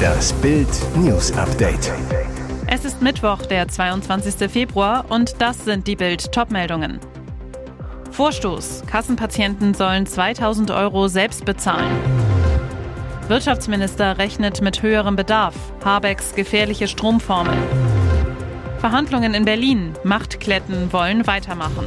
Das Bild News Update. Es ist Mittwoch, der 22. Februar und das sind die Bild Topmeldungen. Vorstoß: Kassenpatienten sollen 2000 Euro selbst bezahlen. Wirtschaftsminister rechnet mit höherem Bedarf. Habecks gefährliche Stromformel. Verhandlungen in Berlin. Machtkletten wollen weitermachen.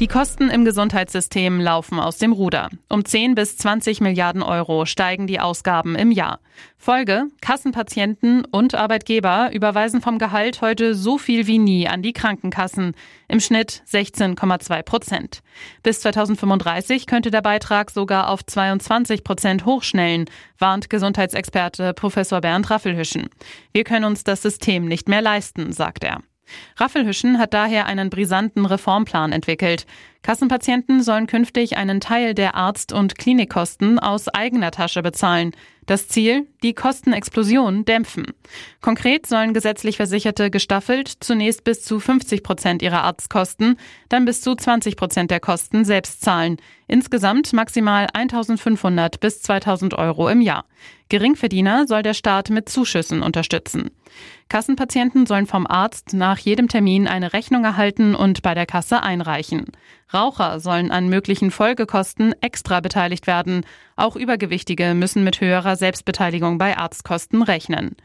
Die Kosten im Gesundheitssystem laufen aus dem Ruder. Um 10 bis 20 Milliarden Euro steigen die Ausgaben im Jahr. Folge, Kassenpatienten und Arbeitgeber überweisen vom Gehalt heute so viel wie nie an die Krankenkassen. Im Schnitt 16,2 Prozent. Bis 2035 könnte der Beitrag sogar auf 22 Prozent hochschnellen, warnt Gesundheitsexperte Professor Bernd Raffelhüschen. Wir können uns das System nicht mehr leisten, sagt er. Raffelhüschen hat daher einen brisanten Reformplan entwickelt. Kassenpatienten sollen künftig einen Teil der Arzt- und Klinikkosten aus eigener Tasche bezahlen. Das Ziel? Die Kostenexplosion dämpfen. Konkret sollen gesetzlich Versicherte gestaffelt zunächst bis zu 50 Prozent ihrer Arztkosten, dann bis zu 20 Prozent der Kosten selbst zahlen. Insgesamt maximal 1500 bis 2000 Euro im Jahr. Geringverdiener soll der Staat mit Zuschüssen unterstützen. Kassenpatienten sollen vom Arzt nach jedem Termin eine Rechnung erhalten und bei der Kasse einreichen. Raucher sollen an möglichen Folgekosten extra beteiligt werden. Auch Übergewichtige müssen mit höherer Selbstbeteiligung bei Arztkosten rechnen.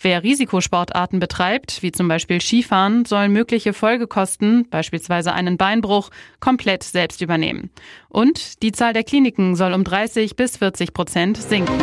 Wer Risikosportarten betreibt, wie zum Beispiel Skifahren, soll mögliche Folgekosten, beispielsweise einen Beinbruch, komplett selbst übernehmen. Und die Zahl der Kliniken soll um 30 bis 40 Prozent sinken.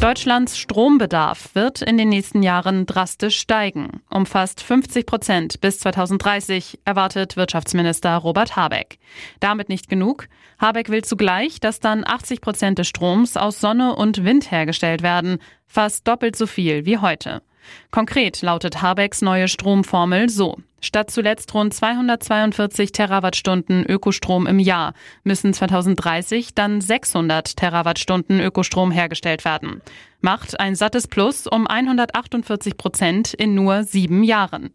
Deutschlands Strombedarf wird in den nächsten Jahren drastisch steigen. Um fast 50 Prozent bis 2030 erwartet Wirtschaftsminister Robert Habeck. Damit nicht genug. Habeck will zugleich, dass dann 80 Prozent des Stroms aus Sonne und Wind hergestellt werden, fast doppelt so viel wie heute. Konkret lautet Habecks neue Stromformel so. Statt zuletzt rund 242 Terawattstunden Ökostrom im Jahr müssen 2030 dann 600 Terawattstunden Ökostrom hergestellt werden. Macht ein sattes Plus um 148 Prozent in nur sieben Jahren.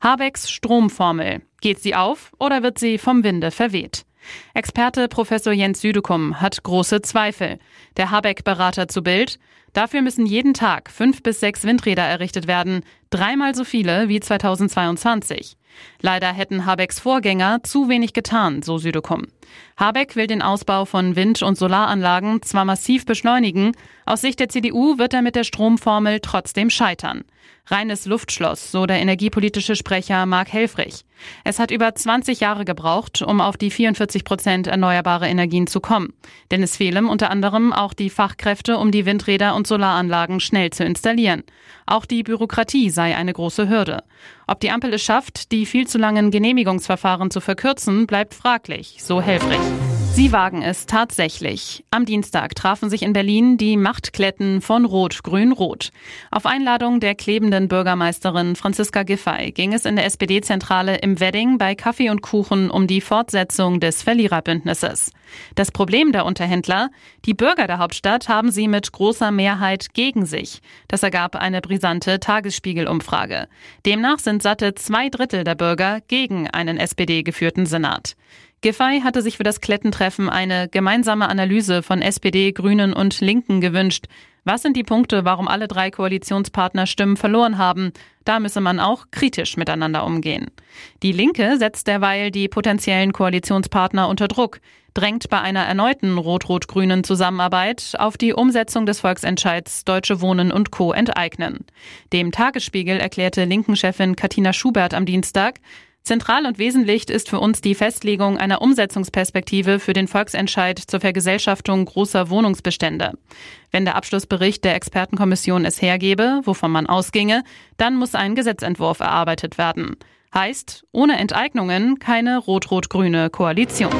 Habecks Stromformel. Geht sie auf oder wird sie vom Winde verweht? Experte Professor Jens Südekum hat große Zweifel. Der Habeck-Berater zu Bild. Dafür müssen jeden Tag fünf bis sechs Windräder errichtet werden, dreimal so viele wie 2022. Leider hätten Habecks Vorgänger zu wenig getan, so Südekum. Habeck will den Ausbau von Wind- und Solaranlagen zwar massiv beschleunigen, aus Sicht der CDU wird er mit der Stromformel trotzdem scheitern. Reines Luftschloss, so der energiepolitische Sprecher Mark Helfrich. Es hat über 20 Jahre gebraucht, um auf die 44 Prozent erneuerbare Energien zu kommen. Denn es fehlen unter anderem auch die Fachkräfte, um die Windräder und Solaranlagen schnell zu installieren. Auch die Bürokratie sei eine große Hürde. Ob die Ampel es schafft, die viel zu langen Genehmigungsverfahren zu verkürzen, bleibt fraglich, so Helfrich. Sie wagen es tatsächlich. Am Dienstag trafen sich in Berlin die Machtkletten von Rot-Grün-Rot. Auf Einladung der klebenden Bürgermeisterin Franziska Giffey ging es in der SPD-Zentrale im Wedding bei Kaffee und Kuchen um die Fortsetzung des Verliererbündnisses. Das Problem der Unterhändler? Die Bürger der Hauptstadt haben sie mit großer Mehrheit gegen sich. Das ergab eine brisante Tagesspiegel-Umfrage. Demnach sind satte zwei Drittel der Bürger gegen einen SPD-geführten Senat. Giffey hatte sich für das Klettentreffen eine gemeinsame Analyse von SPD, Grünen und Linken gewünscht. Was sind die Punkte, warum alle drei Koalitionspartner Stimmen verloren haben? Da müsse man auch kritisch miteinander umgehen. Die Linke setzt derweil die potenziellen Koalitionspartner unter Druck, drängt bei einer erneuten rot-rot-grünen Zusammenarbeit auf die Umsetzung des Volksentscheids Deutsche Wohnen und Co. enteignen. Dem Tagesspiegel erklärte Linken-Chefin Katina Schubert am Dienstag, Zentral und wesentlich ist für uns die Festlegung einer Umsetzungsperspektive für den Volksentscheid zur Vergesellschaftung großer Wohnungsbestände. Wenn der Abschlussbericht der Expertenkommission es hergebe, wovon man ausginge, dann muss ein Gesetzentwurf erarbeitet werden. Heißt, ohne Enteignungen keine rot-rot-grüne Koalition.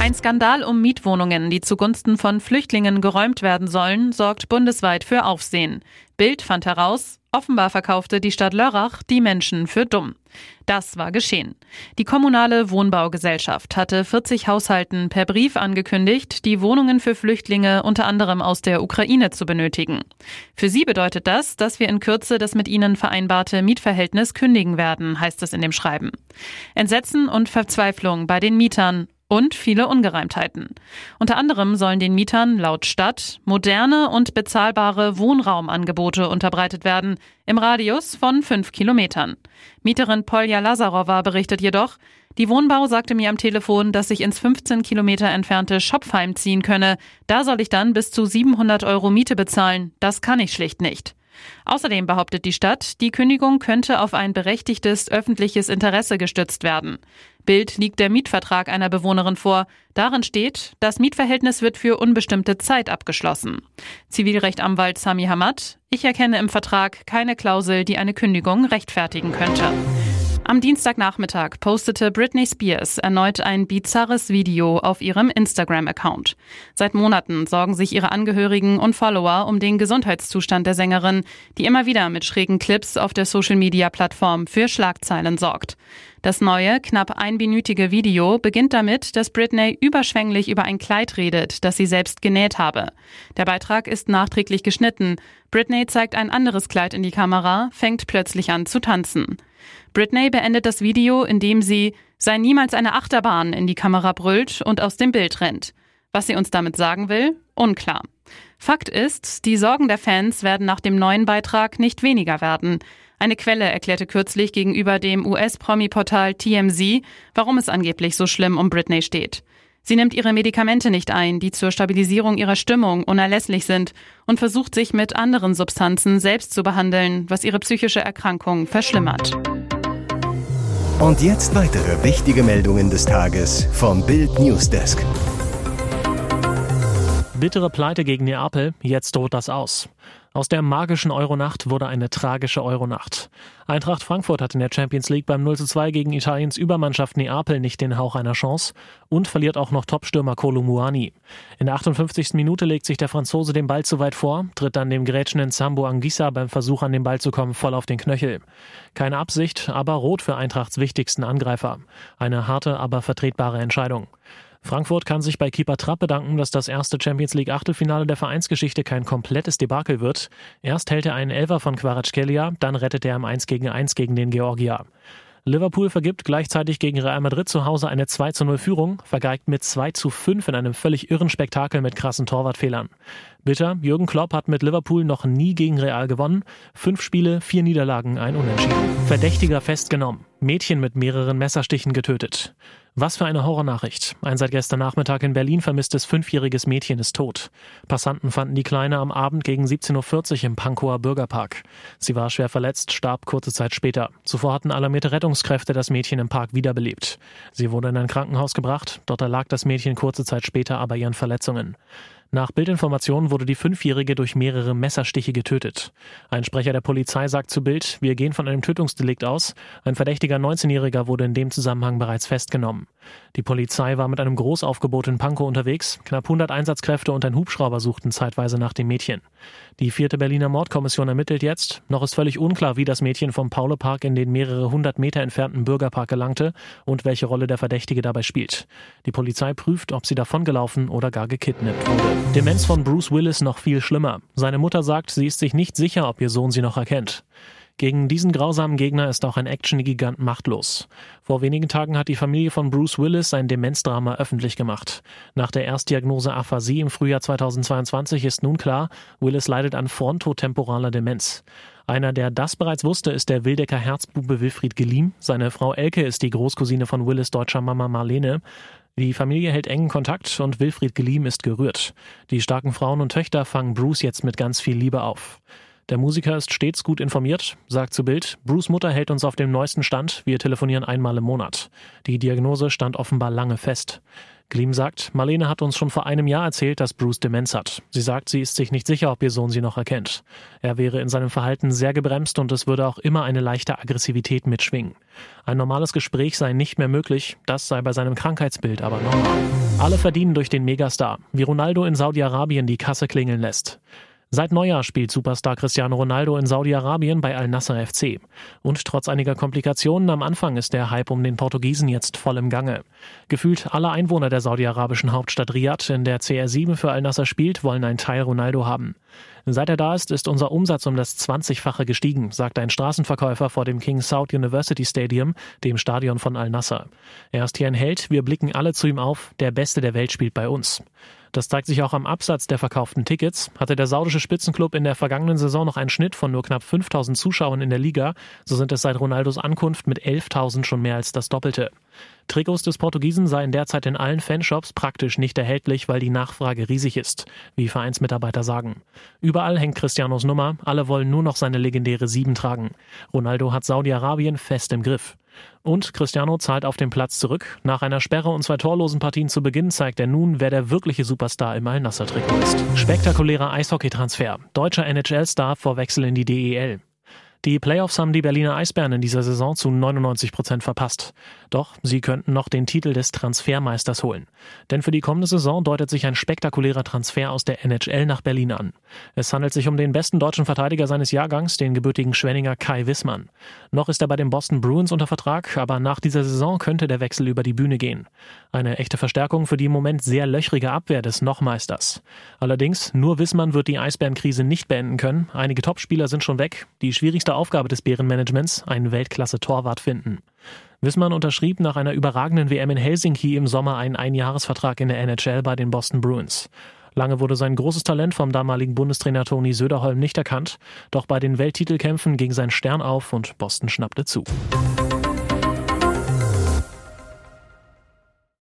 Ein Skandal um Mietwohnungen, die zugunsten von Flüchtlingen geräumt werden sollen, sorgt bundesweit für Aufsehen. Bild fand heraus, Offenbar verkaufte die Stadt Lörrach die Menschen für dumm. Das war geschehen. Die kommunale Wohnbaugesellschaft hatte 40 Haushalten per Brief angekündigt, die Wohnungen für Flüchtlinge unter anderem aus der Ukraine zu benötigen. Für sie bedeutet das, dass wir in Kürze das mit ihnen vereinbarte Mietverhältnis kündigen werden, heißt es in dem Schreiben. Entsetzen und Verzweiflung bei den Mietern und viele Ungereimtheiten. Unter anderem sollen den Mietern laut Stadt moderne und bezahlbare Wohnraumangebote unterbreitet werden, im Radius von fünf Kilometern. Mieterin Polja Lazarova berichtet jedoch, die Wohnbau sagte mir am Telefon, dass ich ins 15 Kilometer entfernte Schopfheim ziehen könne. Da soll ich dann bis zu 700 Euro Miete bezahlen. Das kann ich schlicht nicht. Außerdem behauptet die Stadt, die Kündigung könnte auf ein berechtigtes öffentliches Interesse gestützt werden. Bild liegt der Mietvertrag einer Bewohnerin vor. Darin steht, das Mietverhältnis wird für unbestimmte Zeit abgeschlossen. Zivilrechtanwalt Sami Hamad, ich erkenne im Vertrag keine Klausel, die eine Kündigung rechtfertigen könnte. Am Dienstagnachmittag postete Britney Spears erneut ein bizarres Video auf ihrem Instagram-Account. Seit Monaten sorgen sich ihre Angehörigen und Follower um den Gesundheitszustand der Sängerin, die immer wieder mit schrägen Clips auf der Social-Media-Plattform für Schlagzeilen sorgt. Das neue, knapp einminütige Video beginnt damit, dass Britney überschwänglich über ein Kleid redet, das sie selbst genäht habe. Der Beitrag ist nachträglich geschnitten. Britney zeigt ein anderes Kleid in die Kamera, fängt plötzlich an zu tanzen. Britney beendet das Video, indem sie sei niemals eine Achterbahn in die Kamera brüllt und aus dem Bild rennt. Was sie uns damit sagen will, unklar. Fakt ist, die Sorgen der Fans werden nach dem neuen Beitrag nicht weniger werden. Eine Quelle erklärte kürzlich gegenüber dem US-Promi-Portal TMZ, warum es angeblich so schlimm um Britney steht. Sie nimmt ihre Medikamente nicht ein, die zur Stabilisierung ihrer Stimmung unerlässlich sind, und versucht sich mit anderen Substanzen selbst zu behandeln, was ihre psychische Erkrankung verschlimmert. Und jetzt weitere wichtige Meldungen des Tages vom Bild Newsdesk. Bittere Pleite gegen Neapel, jetzt droht das aus. Aus der magischen Euronacht wurde eine tragische Euronacht. Eintracht Frankfurt hat in der Champions League beim 0 2 gegen Italiens Übermannschaft Neapel nicht den Hauch einer Chance und verliert auch noch Topstürmer Kolumuani. In der 58. Minute legt sich der Franzose den Ball zu weit vor, tritt dann dem grätschenden Sambo Anguissa beim Versuch an den Ball zu kommen voll auf den Knöchel. Keine Absicht, aber rot für Eintrachts wichtigsten Angreifer. Eine harte, aber vertretbare Entscheidung. Frankfurt kann sich bei Keeper Trapp bedanken, dass das erste Champions League Achtelfinale der Vereinsgeschichte kein komplettes Debakel wird. Erst hält er einen Elfer von Kvaratskhelia, dann rettet er im 1 gegen 1 gegen den Georgier. Liverpool vergibt gleichzeitig gegen Real Madrid zu Hause eine 2 zu 0 Führung, vergeigt mit 2 zu 5 in einem völlig irren Spektakel mit krassen Torwartfehlern. Bitter, Jürgen Klopp hat mit Liverpool noch nie gegen Real gewonnen. Fünf Spiele, vier Niederlagen, ein Unentschieden. Verdächtiger festgenommen. Mädchen mit mehreren Messerstichen getötet. Was für eine Horrornachricht. Ein seit gestern Nachmittag in Berlin vermisstes fünfjähriges Mädchen ist tot. Passanten fanden die Kleine am Abend gegen 17.40 Uhr im Pankower Bürgerpark. Sie war schwer verletzt, starb kurze Zeit später. Zuvor hatten alarmierte Rettungskräfte das Mädchen im Park wiederbelebt. Sie wurde in ein Krankenhaus gebracht, dort erlag das Mädchen kurze Zeit später aber ihren Verletzungen. Nach Bildinformationen wurde die Fünfjährige durch mehrere Messerstiche getötet. Ein Sprecher der Polizei sagt zu Bild, wir gehen von einem Tötungsdelikt aus. Ein verdächtiger 19-Jähriger wurde in dem Zusammenhang bereits festgenommen. Die Polizei war mit einem Großaufgebot in Pankow unterwegs. Knapp 100 Einsatzkräfte und ein Hubschrauber suchten zeitweise nach dem Mädchen. Die vierte Berliner Mordkommission ermittelt jetzt. Noch ist völlig unklar, wie das Mädchen vom Paulepark in den mehrere hundert Meter entfernten Bürgerpark gelangte und welche Rolle der Verdächtige dabei spielt. Die Polizei prüft, ob sie davongelaufen oder gar gekidnappt wurde. Demenz von Bruce Willis noch viel schlimmer. Seine Mutter sagt, sie ist sich nicht sicher, ob ihr Sohn sie noch erkennt. Gegen diesen grausamen Gegner ist auch ein Action-Gigant machtlos. Vor wenigen Tagen hat die Familie von Bruce Willis sein Demenzdrama öffentlich gemacht. Nach der Erstdiagnose Aphasie im Frühjahr 2022 ist nun klar, Willis leidet an frontotemporaler Demenz. Einer, der das bereits wusste, ist der Wildecker Herzbube Wilfried Geliem. Seine Frau Elke ist die Großcousine von Willis deutscher Mama Marlene. Die Familie hält engen Kontakt und Wilfried Geliem ist gerührt. Die starken Frauen und Töchter fangen Bruce jetzt mit ganz viel Liebe auf. Der Musiker ist stets gut informiert, sagt zu Bild, Bruce Mutter hält uns auf dem neuesten Stand, wir telefonieren einmal im Monat. Die Diagnose stand offenbar lange fest. Gleam sagt, Marlene hat uns schon vor einem Jahr erzählt, dass Bruce Demenz hat. Sie sagt, sie ist sich nicht sicher, ob ihr Sohn sie noch erkennt. Er wäre in seinem Verhalten sehr gebremst und es würde auch immer eine leichte Aggressivität mitschwingen. Ein normales Gespräch sei nicht mehr möglich, das sei bei seinem Krankheitsbild aber normal. Alle verdienen durch den Megastar, wie Ronaldo in Saudi-Arabien die Kasse klingeln lässt. Seit Neujahr spielt Superstar Cristiano Ronaldo in Saudi-Arabien bei Al-Nasser FC. Und trotz einiger Komplikationen am Anfang ist der Hype um den Portugiesen jetzt voll im Gange. Gefühlt alle Einwohner der saudi-arabischen Hauptstadt Riyadh, in der CR7 für Al-Nasser spielt, wollen einen Teil Ronaldo haben. Seit er da ist, ist unser Umsatz um das 20-fache gestiegen, sagt ein Straßenverkäufer vor dem King Saud University Stadium, dem Stadion von Al-Nasser. Er ist hier ein Held, wir blicken alle zu ihm auf, der Beste der Welt spielt bei uns. Das zeigt sich auch am Absatz der verkauften Tickets. Hatte der saudische Spitzenclub in der vergangenen Saison noch einen Schnitt von nur knapp 5000 Zuschauern in der Liga, so sind es seit Ronaldos Ankunft mit 11.000 schon mehr als das Doppelte. Trikots des Portugiesen seien derzeit in allen Fanshops praktisch nicht erhältlich, weil die Nachfrage riesig ist, wie Vereinsmitarbeiter sagen. Überall hängt Cristianos Nummer, alle wollen nur noch seine legendäre Sieben tragen. Ronaldo hat Saudi-Arabien fest im Griff. Und Cristiano zahlt auf den Platz zurück. Nach einer Sperre und zwei torlosen Partien zu Beginn zeigt er nun, wer der wirkliche Superstar im Al-Nasser-Trikot ist. Spektakulärer Eishockeytransfer. Deutscher NHL-Star vor Wechsel in die DEL. Die Playoffs haben die Berliner Eisbären in dieser Saison zu 99 Prozent verpasst. Doch sie könnten noch den Titel des Transfermeisters holen. Denn für die kommende Saison deutet sich ein spektakulärer Transfer aus der NHL nach Berlin an. Es handelt sich um den besten deutschen Verteidiger seines Jahrgangs, den gebürtigen Schwenninger Kai Wissmann. Noch ist er bei den Boston Bruins unter Vertrag, aber nach dieser Saison könnte der Wechsel über die Bühne gehen. Eine echte Verstärkung für die im Moment sehr löchrige Abwehr des Nochmeisters. Allerdings, nur Wissmann wird die Eisbärenkrise nicht beenden können. Einige Topspieler sind schon weg. Die schwierigste wichtigste Aufgabe des Bärenmanagements, einen Weltklasse-Torwart finden. Wissmann unterschrieb nach einer überragenden WM in Helsinki im Sommer einen Einjahresvertrag in der NHL bei den Boston Bruins. Lange wurde sein großes Talent vom damaligen Bundestrainer Toni Söderholm nicht erkannt, doch bei den Welttitelkämpfen ging sein Stern auf und Boston schnappte zu.